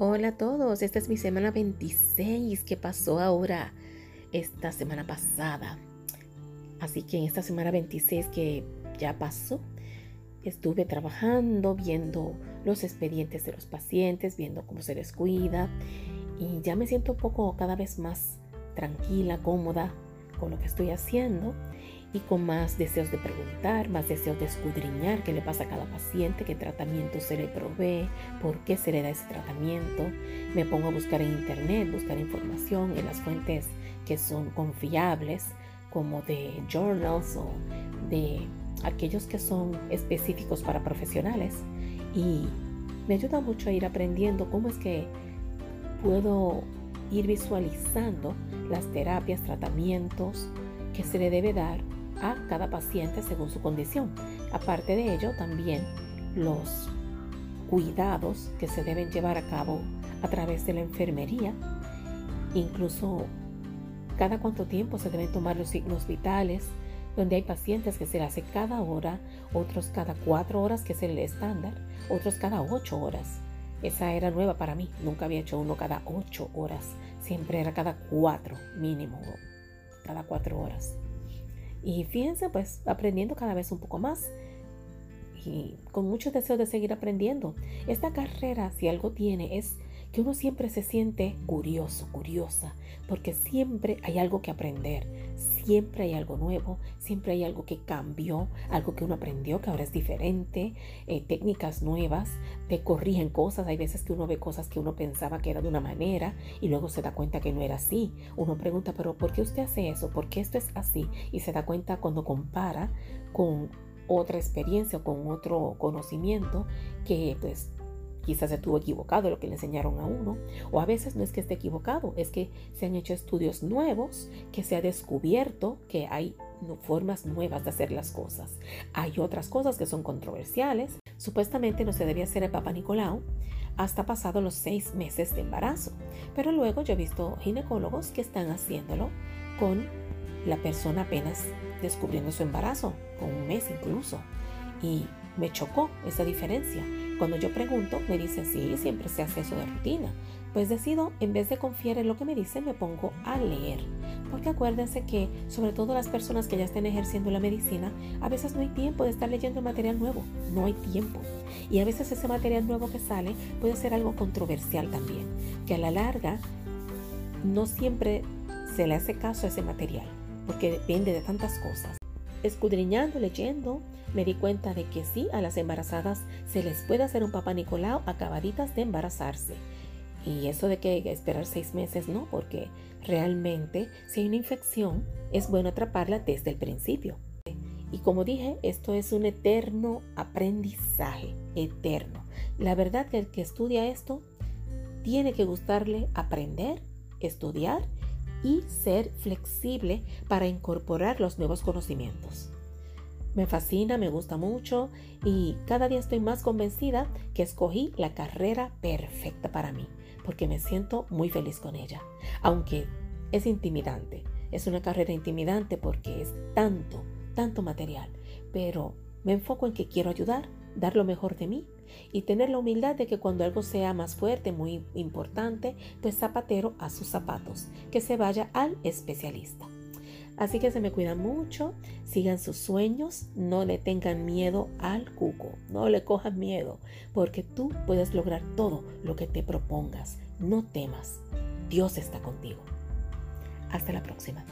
Hola a todos, esta es mi semana 26 que pasó ahora esta semana pasada. Así que en esta semana 26 que ya pasó, estuve trabajando, viendo los expedientes de los pacientes, viendo cómo se les cuida y ya me siento un poco cada vez más tranquila, cómoda con lo que estoy haciendo y con más deseos de preguntar, más deseos de escudriñar qué le pasa a cada paciente, qué tratamiento se le provee, por qué se le da ese tratamiento. Me pongo a buscar en internet, buscar información en las fuentes que son confiables, como de journals o de aquellos que son específicos para profesionales. Y me ayuda mucho a ir aprendiendo cómo es que puedo ir visualizando las terapias, tratamientos que se le debe dar a cada paciente según su condición. Aparte de ello, también los cuidados que se deben llevar a cabo a través de la enfermería, incluso cada cuánto tiempo se deben tomar los signos vitales, donde hay pacientes que se le hace cada hora, otros cada cuatro horas, que es el estándar, otros cada ocho horas. Esa era nueva para mí, nunca había hecho uno cada ocho horas, siempre era cada cuatro mínimo, cada cuatro horas. Y fíjense, pues aprendiendo cada vez un poco más y con mucho deseo de seguir aprendiendo. Esta carrera, si algo tiene, es que uno siempre se siente curioso, curiosa, porque siempre hay algo que aprender, siempre hay algo nuevo, siempre hay algo que cambió, algo que uno aprendió que ahora es diferente, eh, técnicas nuevas, te corrigen cosas, hay veces que uno ve cosas que uno pensaba que era de una manera y luego se da cuenta que no era así. Uno pregunta, pero ¿por qué usted hace eso? ¿Por qué esto es así? Y se da cuenta cuando compara con otra experiencia o con otro conocimiento que pues quizás estuvo equivocado lo que le enseñaron a uno, o a veces no es que esté equivocado, es que se han hecho estudios nuevos, que se ha descubierto que hay formas nuevas de hacer las cosas. Hay otras cosas que son controversiales. Supuestamente no se debía hacer el Papa Nicolau hasta pasado los seis meses de embarazo, pero luego yo he visto ginecólogos que están haciéndolo con la persona apenas descubriendo su embarazo, con un mes incluso. Y me chocó esa diferencia. Cuando yo pregunto, me dicen, sí, siempre se hace eso de rutina. Pues decido, en vez de confiar en lo que me dicen, me pongo a leer. Porque acuérdense que, sobre todo las personas que ya estén ejerciendo la medicina, a veces no hay tiempo de estar leyendo material nuevo. No hay tiempo. Y a veces ese material nuevo que sale puede ser algo controversial también. Que a la larga no siempre se le hace caso a ese material. Porque depende de tantas cosas escudriñando, leyendo, me di cuenta de que sí, a las embarazadas se les puede hacer un papá Nicolau acabaditas de embarazarse. Y eso de que esperar seis meses, no, porque realmente si hay una infección, es bueno atraparla desde el principio. Y como dije, esto es un eterno aprendizaje, eterno. La verdad que el que estudia esto tiene que gustarle aprender, estudiar y ser flexible para incorporar los nuevos conocimientos. Me fascina, me gusta mucho y cada día estoy más convencida que escogí la carrera perfecta para mí, porque me siento muy feliz con ella, aunque es intimidante. Es una carrera intimidante porque es tanto, tanto material, pero me enfoco en que quiero ayudar, dar lo mejor de mí y tener la humildad de que cuando algo sea más fuerte, muy importante, pues zapatero a sus zapatos, que se vaya al especialista. Así que se me cuida mucho, sigan sus sueños, no le tengan miedo al cuco, no le cojan miedo, porque tú puedes lograr todo lo que te propongas, no temas, Dios está contigo. Hasta la próxima.